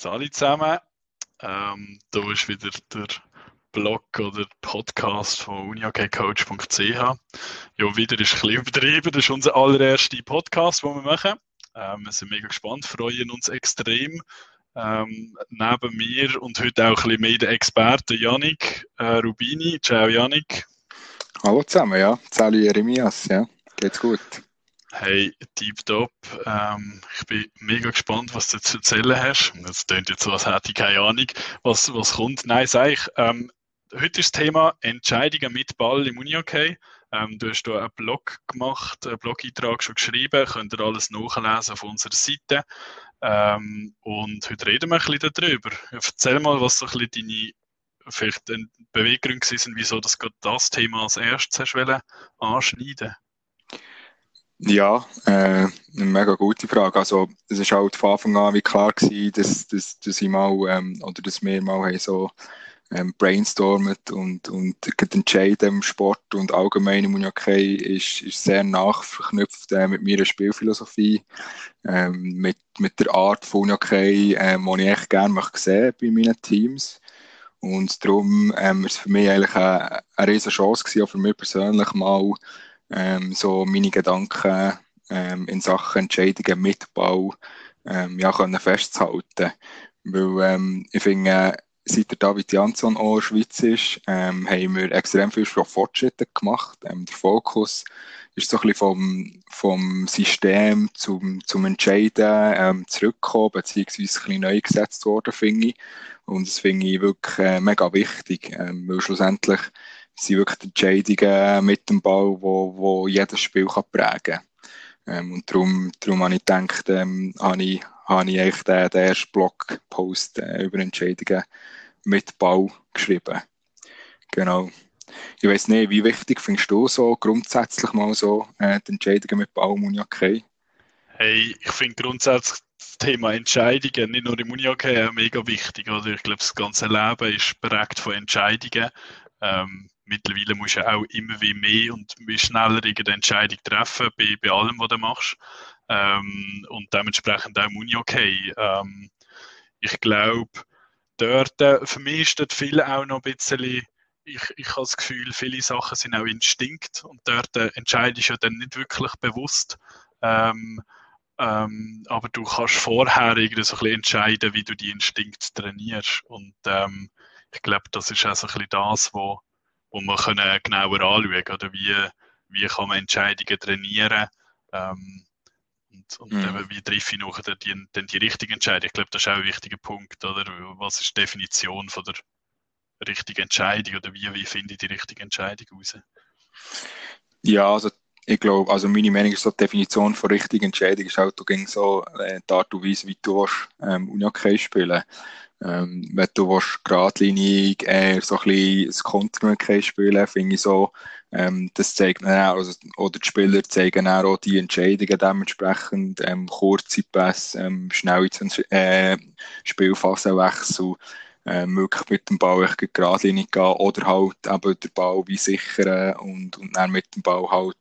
Salut zusammen. Ähm, da ist wieder der Blog oder Podcast von uniokcoach.ch. Ja, wieder ist ein bisschen übertrieben. Das ist unser allererster Podcast, den wir machen. Ähm, wir sind mega gespannt, freuen uns extrem. Ähm, neben mir und heute auch ein bisschen mehr der Experte Yannick äh, Rubini. Ciao Yannick. Hallo zusammen, ja. Salut Jeremias, ja. Geht's gut? Hey, Deep Top. Ähm, ich bin mega gespannt, was du zu erzählen hast. Es klingt jetzt so, als hätte ich keine Ahnung, was, was kommt. Nein, sag ich. Ähm, heute ist das Thema Entscheidungen mit Ball im Unihockey. Ähm, du hast hier einen Blog gemacht, einen Blog-Eintrag schon geschrieben. Könnt ihr alles nachlesen auf unserer Seite. Ähm, und heute reden wir ein bisschen darüber. Erzähl mal, was so ein bisschen deine vielleicht Beweggründe sind, wieso das das Thema als erstes hast anschneiden ja, äh, eine mega gute Frage. Also, es ist halt von Anfang an wie klar gewesen, dass, dass, dass ich mal, ähm, oder dass wir mal haben so ähm, brainstormt und, und entscheiden im Sport und allgemein im Unihockey ist, ist sehr nachverknüpft äh, mit meiner Spielphilosophie, ähm, mit, mit der Art von Unihockey, ähm, die ich echt gerne möchte sehen bei meinen Teams. Und darum ähm, ist es für mich eigentlich eine, eine riesige Chance gewesen, auch für mich persönlich mal ähm, so meine Gedanken ähm, in Sachen Entscheidungen mit Bau ähm, ja, können festzuhalten. Weil ähm, ich finde, seit der David Jansson auch in der Schweiz ist, ähm, haben wir extrem viel Fortschritte gemacht. Ähm, der Fokus ist so ein bisschen vom, vom System zum, zum Entscheiden ähm, zurückgekommen, beziehungsweise ein bisschen neu gesetzt worden, finde ich. Und das finde ich wirklich äh, mega wichtig, ähm, weil schlussendlich sind wirklich Entscheidungen mit dem Ball, wo, wo jedes Spiel kann prägen kann. Ähm, und darum, darum habe ich gedacht, ähm, habe ich, habe ich eigentlich den, den ersten Blogpost äh, über Entscheidungen mit Ball geschrieben. Genau. Ich weiß nicht, wie wichtig findest du so grundsätzlich mal so äh, die Entscheidungen mit Ball im Unihockey? Hey, ich finde grundsätzlich das Thema Entscheidungen nicht nur im Unihockey auch mega wichtig. Oder? Ich glaube, das ganze Leben ist prägt von Entscheidungen. Ähm, mittlerweile musst du auch immer wie mehr und wie schneller irgendeine Entscheidung treffen bei, bei allem, was du machst. Ähm, und dementsprechend auch im Uni-Okay. Ähm, ich glaube, dort, äh, für mich ist dort viel auch noch ein bisschen, ich, ich habe das Gefühl, viele Sachen sind auch Instinkt und dort äh, entscheidest du ja dann nicht wirklich bewusst. Ähm, ähm, aber du kannst vorher irgendwie so ein bisschen entscheiden, wie du die Instinkt trainierst. Und ähm, ich glaube, das ist auch so ein bisschen das, was wo man können genauer anschauen oder wie, wie kann man Entscheidungen trainieren ähm, und, und mhm. eben, wie treffe ich nachher die, die, die richtige Entscheidung. Ich glaube, das ist auch ein wichtiger Punkt, oder? Was ist die Definition von der richtigen Entscheidung oder wie, wie finde ich die richtige Entscheidung raus? Ja, also ich glaube, also meine Meinung ist so, die Definition von richtigen Entscheidung ist halt, du gehst so äh, die Art und Weise, wie du willst, ähm, Unihockey spielen ähm, wenn du willst, geradlinig eher so ein bisschen das Kontermöglichkeit spielen finde ich so, ähm, das zeigt dann auch, also, oder die Spieler zeigen auch, die Entscheidungen dementsprechend, ähm, kurze Pässe, ähm, schnelle äh, Spielphasenwechsel, äh, möglich mit dem Ball echt geradlinig gehen oder halt eben den Ball wie sichern und, und dann mit dem Ball halt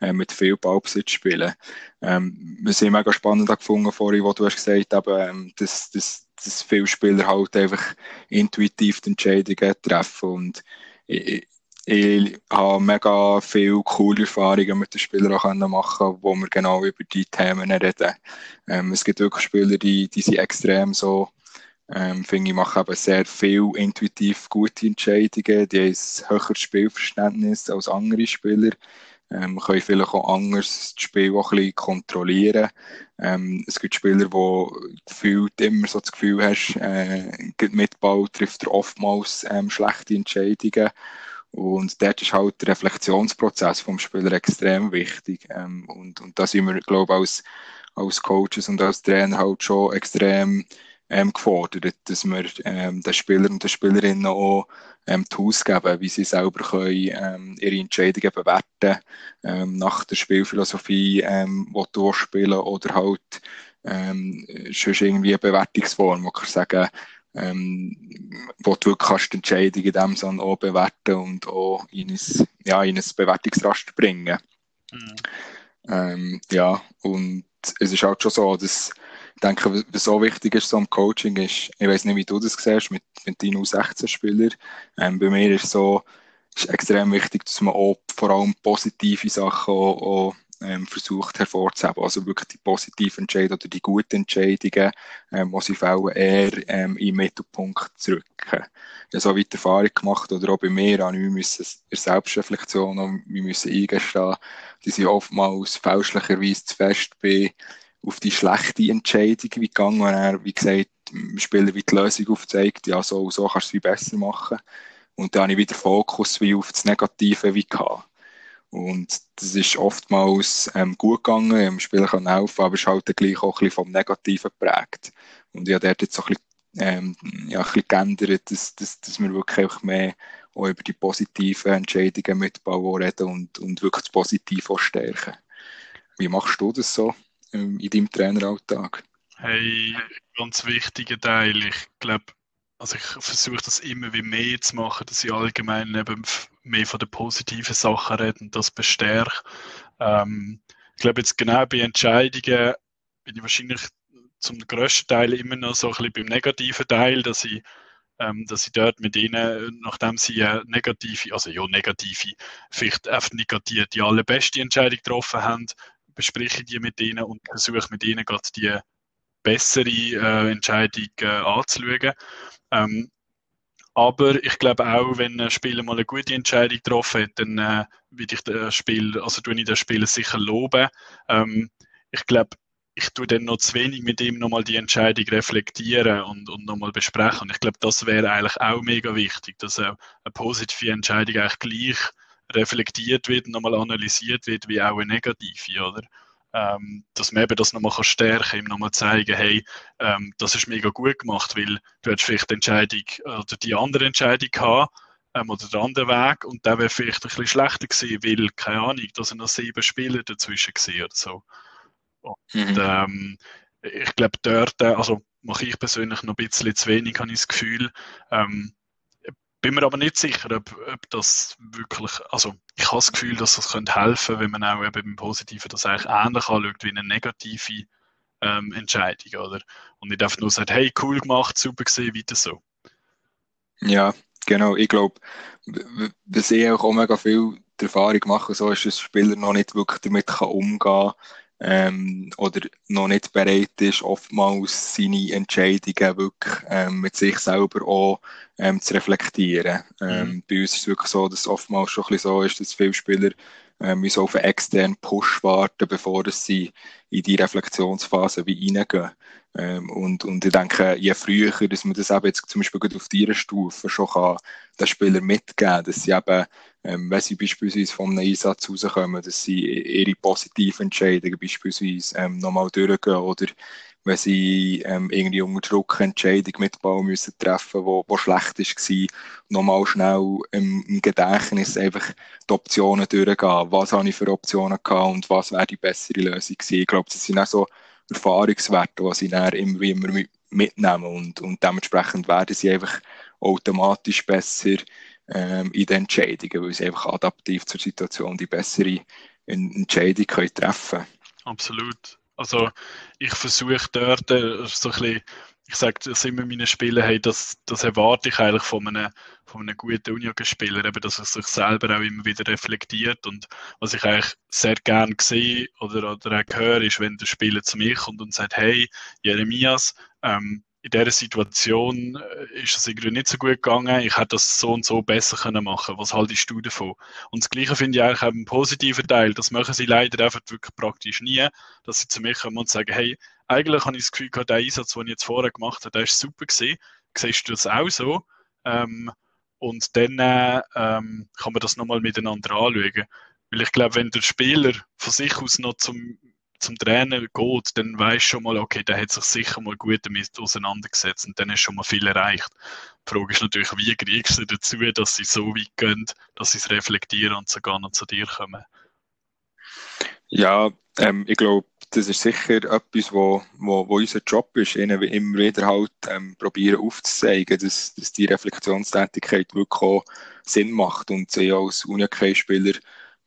äh, mit viel Ballbesitz spielen. Ähm, wir sind mega spannend gefunden vorhin, wo du hast gesagt hast, ähm, dass, dass dass viele Spieler halt einfach intuitiv die Entscheidungen treffen und ich, ich habe mega viele coole Erfahrungen mit den Spielern machen wo wir genau über die Themen reden. Ähm, es gibt wirklich Spieler, die, die sind extrem so, ähm, finde ich, machen eben sehr viel intuitiv gute Entscheidungen, die haben ein höheres Spielverständnis als andere Spieler ähm, können vielleicht auch anders das Spiel auch ein bisschen kontrollieren. Ähm, es gibt Spieler, die gefühlt immer so das Gefühl hast, äh, mit Ball trifft er oftmals ähm, schlechte Entscheidungen. Und dort ist halt der Reflexionsprozess vom Spieler extrem wichtig. Ähm, und, und da sind wir, glaube ich, als, als Coaches und als Trainer halt schon extrem ähm, gefordert, dass wir ähm, den Spielern und den Spielerinnen auch ähm, Tools geben, wie sie selber können, ähm, ihre Entscheidungen bewerten ähm, nach der Spielphilosophie, ähm, die du spielen oder halt ähm, schon irgendwie eine Bewertungsform, wo ich sagen ähm, wo du wirklich kannst die Entscheidung in dem Sinne auch bewerten und auch in ein, ja, in ein Bewertungsraster bringen. Mhm. Ähm, ja, und es ist halt schon so, dass ich denke, was so wichtig ist so im Coaching ist, ich weiß nicht, wie du das siehst mit, mit deinen U16-Spielern. Ähm, bei mir ist so, ist extrem wichtig, dass man auch vor allem positive Sachen auch, auch ähm, versucht hervorzuheben. Also wirklich die positiven Entscheidungen oder die guten Entscheidungen, ähm, die sie fällen, eher ähm, im Mittelpunkt zu. Ich habe so weit Erfahrung gemacht, oder auch bei mir, wir müssen in Selbstreflexion wir müssen eingestehen, dass ich oftmals fälschlicherweise zu fest bin, auf die schlechte Entscheidung gegangen, wenn er, wie gesagt, dem Spieler wie die Lösung aufzeigt, ja, so, so kannst du es besser machen. Und dann habe ich wieder Fokus wie auf das Negative wie gehabt. Und das ist oftmals ähm, gut gegangen, im Spiel kann helfen, aber es ist halt gleich auch ein vom Negativen geprägt. Und ich habe dort jetzt so ein bisschen, ähm, ja, ein bisschen geändert, dass, dass, dass wir wirklich mehr auch über die positiven Entscheidungen mit Bau reden und, und wirklich das Positive auch stärken. Wie machst du das so ähm, in deinem Traineralltag? Hey, ganz wichtiger Teil. Ich glaube, also ich versuche das immer wie mehr zu machen, dass ich allgemein eben mehr von den positiven Sachen rede und das bestärke. Ähm, ich glaube jetzt genau bei Entscheidungen bin ich wahrscheinlich zum größten Teil immer noch so ein bisschen beim negativen Teil, dass ich, ähm, dass ich dort mit ihnen, nachdem sie eine negative, also ja negative, vielleicht einfach nicht die allerbeste Entscheidung getroffen haben, bespreche die mit ihnen und versuche mit ihnen gerade die bessere äh, Entscheidung äh, anzuschauen. Ähm, aber ich glaube auch, wenn ein Spieler mal eine gute Entscheidung getroffen hat, dann äh, würde ich das Spiel, also tue ich den Spieler sicher loben. Ähm, ich glaube, ich tue dann noch zu wenig mit ihm nochmal die Entscheidung reflektieren und, und nochmal besprechen. Und ich glaube, das wäre eigentlich auch mega wichtig, dass eine, eine positive Entscheidung eigentlich gleich reflektiert wird und nochmal analysiert wird, wie auch eine negative, oder? ähm, dass man eben das nochmal stärken kann, ihm nochmal zeigen, hey, ähm, das ist mega gut gemacht, weil du hättest vielleicht die Entscheidung oder die andere Entscheidung gehabt, ähm, oder den anderen Weg und der wäre vielleicht ein bisschen schlechter gewesen, weil, keine Ahnung, da sind noch sieben Spieler dazwischen gewesen oder so. Und mhm. ähm, ich glaube, dort, äh, also mache ich persönlich noch ein bisschen zu wenig, habe ich das Gefühl. Bin mir aber nicht sicher, ob, ob das wirklich, also ich habe das Gefühl, dass das könnte helfen, wenn man auch eben im Positiven das eigentlich ähnlich anschaut wie eine negative ähm, Entscheidung, oder? Und nicht einfach nur sagt, hey, cool gemacht, super gesehen, weiter so. Ja, genau. Ich glaube, wir sehen auch mega viel die Erfahrung machen, so ist, dass Spieler noch nicht wirklich damit umgehen kann, ähm, oder noch nicht bereit ist, oftmals seine Entscheidungen wirklich ähm, mit sich selber auch ähm, zu reflektieren. Ähm, mhm. Bei uns ist es wirklich so, dass es oftmals schon ein bisschen so ist, dass viele Spieler ähm, müssen auf einen externen Push warten, bevor sie in die Reflexionsphase wie reingehen. Ähm, und, und ich denke, je früher, dass man das eben jetzt zum Beispiel auf dieser Stufe schon kann, den Spieler mitgeben, dass sie eben, ähm, wenn sie beispielsweise von einem Einsatz rauskommen, dass sie ihre positiven Entscheidungen beispielsweise ähm, nochmal durchgehen oder wenn sie ähm, irgendwie unter Druck Entscheidung mit Ball müssen treffen wo, wo schlecht war, nochmal schnell im, im, Gedächtnis einfach die Optionen durchgehen. Was habe ich für Optionen gehabt und was wäre die bessere Lösung gewesen? Ich glaube, das sind auch so Erfahrungswerte, die sie dann immer, immer mitnehmen und, und dementsprechend werden sie einfach automatisch besser ähm, in den Entscheidungen, weil sie einfach adaptiv zur Situation die bessere Entscheidung können treffen können. Absolut. Also ich versuche dort äh, so ein bisschen, ich sage das immer meinen Spielern, hey, das, das erwarte ich eigentlich von einem, von einem guten Union-Spieler, eben, dass er sich selber auch immer wieder reflektiert und was ich eigentlich sehr gern sehe oder, oder auch höre, ist, wenn der Spieler zu mir kommt und sagt, hey, Jeremias, ähm, in dieser Situation äh, ist es irgendwie nicht so gut gegangen, ich hätte das so und so besser können machen Was haltest du davon? Und das Gleiche finde ich eigentlich auch einen positiven Teil. Das machen sie leider einfach wirklich praktisch nie, dass sie zu mir kommen und sagen, hey, eigentlich habe ich das Gefühl gehabt, der Einsatz, den ich jetzt vorher gemacht habe, der ist super gewesen. Siehst du das auch so? Ähm, und dann äh, ähm, kann man das nochmal miteinander anschauen. Weil ich glaube, wenn der Spieler von sich aus noch zum zum Trainer geht, dann weiß schon mal, okay, der hat sich sicher mal gut damit auseinandergesetzt und dann ist schon mal viel erreicht. Die Frage ist natürlich, wie kriegst du dazu, dass sie so weit gehen, dass sie es reflektieren und sogar noch zu dir kommen? Ja, ähm, ich glaube, das ist sicher etwas, wo, wo, wo unser Job ist, ihnen immer wieder halt ähm, probieren aufzuzeigen, dass, dass die Reflexionstätigkeit wirklich auch Sinn macht und sie als Uni-Spieler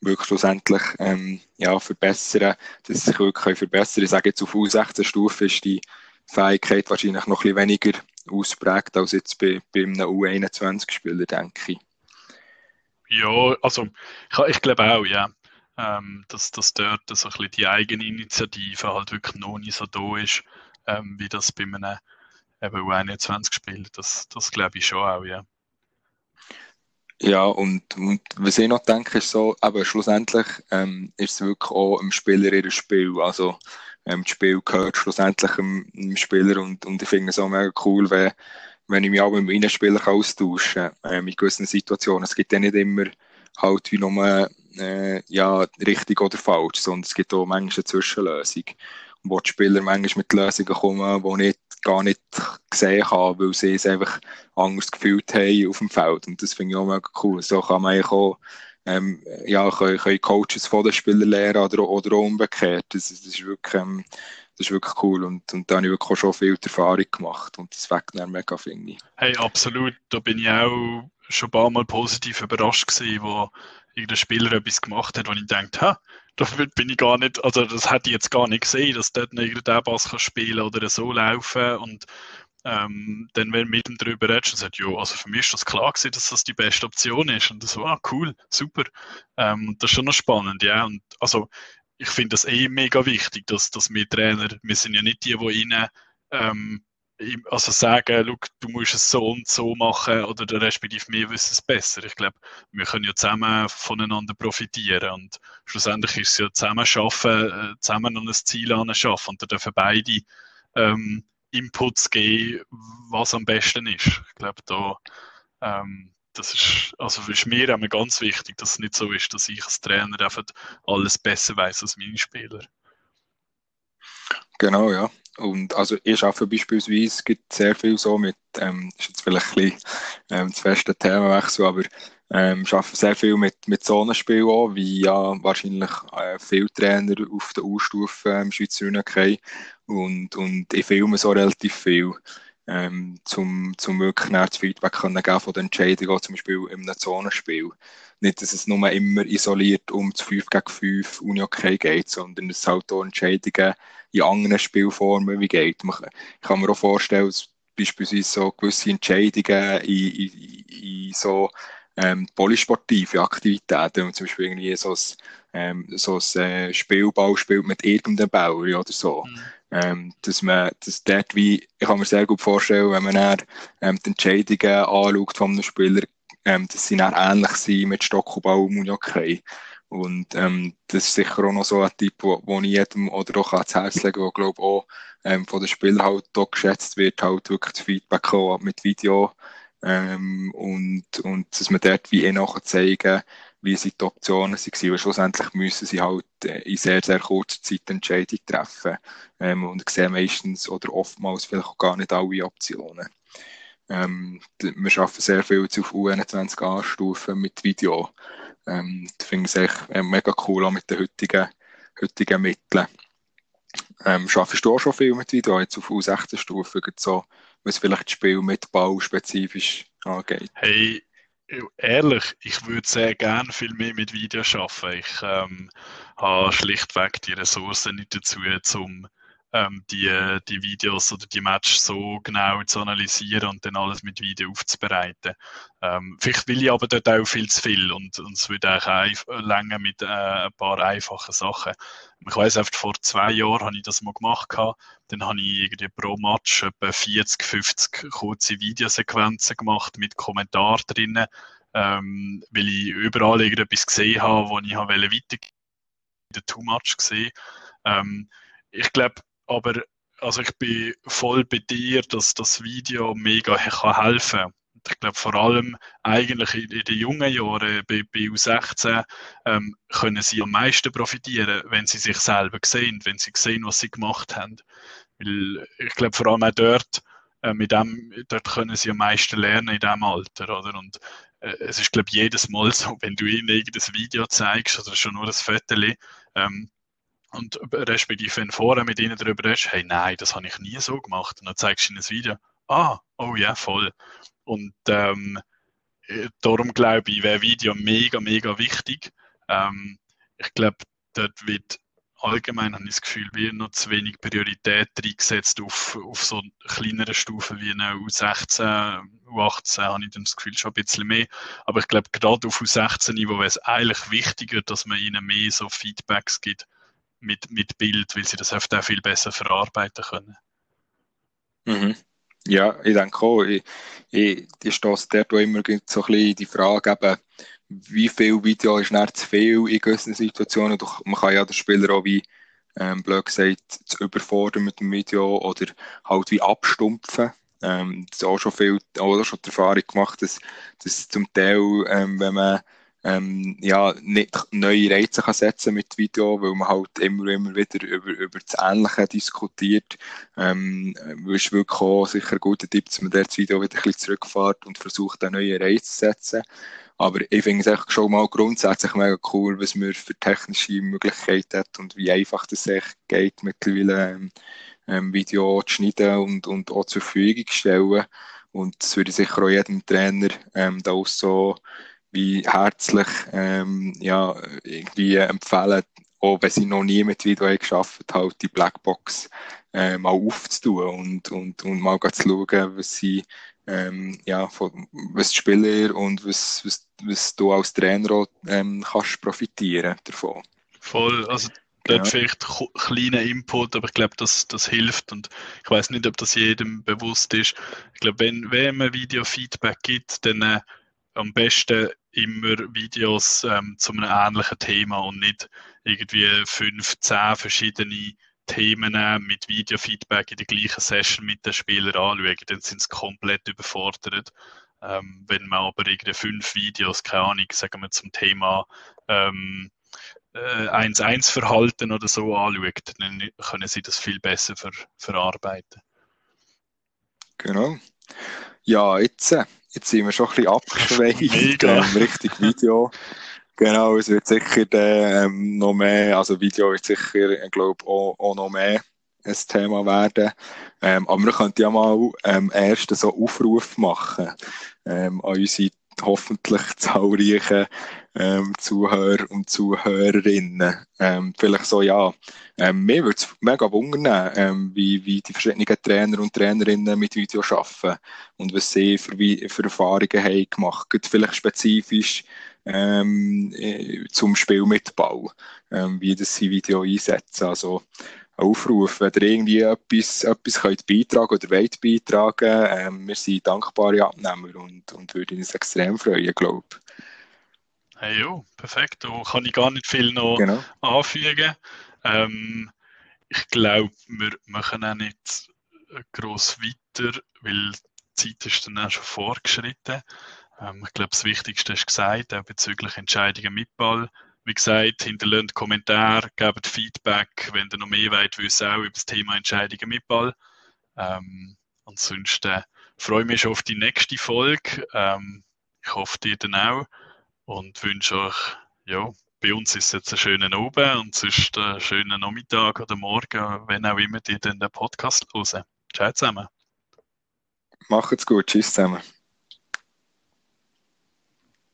wirklich schlussendlich ähm, ja, verbessern, dass sie sich wirklich verbessern. Ich sage jetzt auf U16-Stufe ist die Fähigkeit wahrscheinlich noch ein bisschen weniger ausprägt als jetzt bei, bei einem U21-Spieler, denke ich. Ja, also ich, ich glaube auch, ja. Ähm, dass, dass dort so ein bisschen die Eigeninitiative halt wirklich noch nicht so da ist, ähm, wie das bei einem eben U21-Spiel. Das, das glaube ich schon auch, ja. Ja, und, und was ich noch denke, ist so, aber schlussendlich ähm, ist es wirklich auch im Spieler ihr Spiel. Also ähm, das Spiel gehört schlussendlich dem, dem Spieler und, und ich finde es auch mega cool, wenn, wenn ich mich auch mit meinen Spielern austauschen kann, ähm, in gewissen Situationen. Es gibt ja nicht immer halt wie nur äh, ja, richtig oder falsch, sondern es gibt auch manchmal eine Zwischenlösung wo die Spieler manchmal mit Lösungen kommen, die ich gar nicht gesehen habe, weil sie es einfach anders gefühlt haben auf dem Feld. Und das finde ich auch mega cool. So kann man auch, ähm, ja, können, können Coaches von den Spielern lernen oder, oder auch umgekehrt. Das, das, ist wirklich, ähm, das ist wirklich cool. Und, und da habe ich wirklich auch schon viel Erfahrung gemacht. Und das weckt dann mega, finde ich. Hey, absolut. Da bin ich auch schon ein paar Mal positiv überrascht gewesen, wo irgendein Spieler etwas gemacht hat, wo ich denke, ha, da bin ich gar nicht, also das hätte ich jetzt gar nicht gesehen, dass dort irgendein Bass kann spielen oder so laufen und ähm, dann, wenn du mit ihm darüber redest, und sagt, ja, also für mich ist das klar gewesen, dass das die beste Option ist. Und so, ah, cool, super. Ähm, das ist schon noch spannend, ja. Und also, ich finde das eh mega wichtig, dass, dass wir Trainer, wir sind ja nicht die, die ihnen ähm, also sagen, du musst es so und so machen oder der respektive wir wissen es besser. Ich glaube, wir können ja zusammen voneinander profitieren und schlussendlich ist es ja zusammen schaffen, äh, zusammen an ein Ziel schaffen und da dürfen beide ähm, Inputs geben, was am besten ist. Ich glaube, da ähm, das ist, also ist mir immer ganz wichtig, dass es nicht so ist, dass ich als Trainer einfach alles besser weiß als meine Spieler. Genau, ja. Und also ich arbeite beispielsweise, gibt sehr viel so mit, ähm, ist jetzt vielleicht ein bisschen ähm, das feste Themenwechsel, aber ähm, arbeite sehr viel mit, mit Zonenspiel auch, wie ja wahrscheinlich äh, viele Trainer auf der U-Stufe im Schweizer Unihockey und, und ich filme so relativ viel ähm, zum, zum wirklich das Feedback können geben von den Entscheidungen, zum Beispiel einem Zonenspiel. Nicht, dass es nur immer isoliert um das 5 gegen 5 Uni-Hockey geht, sondern dass es halt auch Entscheidungen in anderen Spielformen wie geht. Ich kann mir auch vorstellen, dass beispielsweise so gewisse Entscheidungen in, in, in so ähm, polysportive Aktivitäten, wenn zum Beispiel irgendwie so ein, ähm, so ein äh, Spielball spielt mit irgendeinem Bauer oder so. Mhm. Ähm, dass man, dass dort wie, ich kann mir sehr gut vorstellen, wenn man dann, ähm, die Entscheidungen anschaut von einem Spieler, ähm, dass sie dann ähnlich sind mit Stockball und Munihockey. Und ähm, das ist sicher auch noch so ein Typ, wo, wo ich jedem oder auch ans Herz lege, wo glaube auch ähm, von den Spielern halt auch geschätzt wird, halt wirklich das Feedback mit Video ähm, und, und dass man dort wie eh nachher zeigen, wie sie die Optionen waren. Weil schlussendlich müssen sie halt äh, in sehr, sehr kurzer Zeit eine Entscheidung treffen ähm, und sehen meistens oder oftmals vielleicht auch gar nicht alle Optionen. Ähm, wir arbeiten sehr viel auf U21A-Stufen mit Video. Ähm, das finde ich echt äh, mega cool, auch mit den heutigen, heutigen Mitteln. Ähm, schaffst du auch schon viel mit Video, jetzt auf U16-Stufe, so, was vielleicht das Spiel mit Ball spezifisch angeht? Hey, ehrlich, ich würde sehr gerne viel mehr mit Video arbeiten. Ich ähm, habe schlichtweg die Ressourcen nicht dazu, um ähm, die, die Videos oder die Matches so genau zu analysieren und dann alles mit Video aufzubereiten. Ähm, vielleicht will ich aber dort auch viel zu viel und, und es würde auch länger mit äh, ein paar einfachen Sachen. Ich weiß einfach, vor zwei Jahren habe ich das mal gemacht. Dann habe ich irgendwie pro Match etwa 40, 50 kurze Videosequenzen gemacht mit Kommentar drinnen, ähm, weil ich überall irgendetwas gesehen habe, wo ich habe weiter Too Much gesehen. Ähm, ich glaube, aber also ich bin voll bei dir, dass das Video mega kann helfen kann. Ich glaube vor allem eigentlich in, in den jungen Jahren, bei, bei U16, ähm, können sie am meisten profitieren, wenn sie sich selber sehen, wenn sie sehen, was sie gemacht haben. Weil ich glaube vor allem auch dort, äh, mit dem, dort können sie am meisten lernen in diesem Alter. Oder? Und äh, es ist, glaube ich, jedes Mal so, wenn du ihnen irgendein Video zeigst oder schon nur ein Foto, ähm, und respektive wenn vorher mit ihnen darüber redest, hey, nein, das habe ich nie so gemacht. Und dann zeigst du ihnen ein Video, ah, oh ja, voll. Und ähm, darum glaube ich, wäre Video mega, mega wichtig. Ähm, ich glaube, dort wird allgemein habe ich das Gefühl, wie noch zu wenig Priorität reingesetzt auf, auf so kleineren Stufen wie eine U16, U18 habe ich dann das Gefühl schon ein bisschen mehr. Aber ich glaube, gerade auf U16-Niveau wäre es eigentlich wichtiger, dass man ihnen mehr so Feedbacks gibt mit, mit Bild, weil sie das oft auch viel besser verarbeiten können. Mhm. Ja, ich denke auch, ich, ich, ich stehe dort immer so ein bisschen die Frage, eben, wie viel Video ist nicht zu viel in gewissen Situationen. Doch man kann ja den Spieler auch wie, ähm, blöd gesagt, zu überfordern mit dem Video oder halt wie abstumpfen. Ähm, das ist auch schon viel, auch schon die Erfahrung gemacht, dass, dass zum Teil, ähm, wenn man ähm, ja, nicht neue Reize kann setzen mit Video, weil man halt immer immer wieder über, über das Ähnliche diskutiert. Ähm, ist wirklich auch sicher ein guter Tipp, dass man das Video wieder ein zurückfährt und versucht, einen neuen Reiz zu setzen. Aber ich finde es schon mal grundsätzlich mega cool, was man für technische Möglichkeiten hat und wie einfach das echt geht, mittlerweile ähm, ähm, Video zu schneiden und, und auch zur Verfügung zu stellen. Und das würde ich sicher auch jedem Trainer ähm, da auch so wie herzlich ähm, ja, irgendwie empfehlen, auch wenn sie noch nie mit Video geschafft halt die Blackbox äh, mal aufzutun und, und, und mal zu schauen, was sie ähm, ja, von, was die Spieler und was, was, was du als Trainer auch, ähm, kannst profitieren davon. Voll, also dort ja. vielleicht kleiner Input, aber ich glaube, das, das hilft und ich weiß nicht, ob das jedem bewusst ist. Ich glaube, wenn, wenn man Video-Feedback gibt, dann äh, am besten immer Videos ähm, zu einem ähnlichen Thema und nicht irgendwie fünf, zehn verschiedene Themen mit Videofeedback in der gleichen Session mit den Spielern anschauen, dann sind sie komplett überfordert. Ähm, wenn man aber irgendwie fünf Videos, keine Ahnung, sagen wir zum Thema ähm, 1-1-Verhalten äh, oder so anschaut, dann können sie das viel besser ver verarbeiten. Genau. Ja, jetzt, äh, jetzt sind wir schon ein bisschen abgeschweift, ähm, richtig Video. Genau, es wird sicher ähm, noch mehr, also Video wird sicher, ich glaube, auch, auch noch mehr ein Thema werden. Ähm, aber wir könnten ja mal ähm, erst so Aufruf machen ähm, an unsere hoffentlich zahlreichen ähm, Zuhörer und Zuhörerinnen. Ähm, vielleicht so, ja, ähm, mir würde es mega wundern, ähm, wie, wie die verschiedenen Trainer und Trainerinnen mit Video arbeiten und was sie für, für Erfahrungen haben gemacht. Vielleicht spezifisch ähm, äh, zum Spiel mit Ball, ähm, wie das sie Video einsetzen. Also Aufruf, wenn ihr irgendwie etwas, etwas könnt beitragen oder wollt beitragen, ähm, wir sind dankbare Abnehmer und, und würden uns extrem freuen, glaube ich. Hey, jo, perfekt. Da kann ich gar nicht viel noch genau. anfügen. Ähm, ich glaube, wir machen auch nicht gross weiter, weil die Zeit ist dann auch schon vorgeschritten. Ähm, ich glaube, das Wichtigste ist gesagt, auch bezüglich Entscheidungen mit Ball. Wie gesagt, hinterlasst Kommentare, gebt Feedback, wenn ihr noch mehr wollt, wissen auch über das Thema Entscheidungen mit Ball. Ähm, ansonsten freue ich mich schon auf die nächste Folge. Ähm, ich hoffe, ihr dann auch. Und wünsche euch, ja, bei uns ist jetzt ein schöner Abend und sonst einen schönen Nachmittag oder Morgen, wenn auch immer ihr den Podcast hören. Ciao zusammen. Macht's gut. Tschüss zusammen.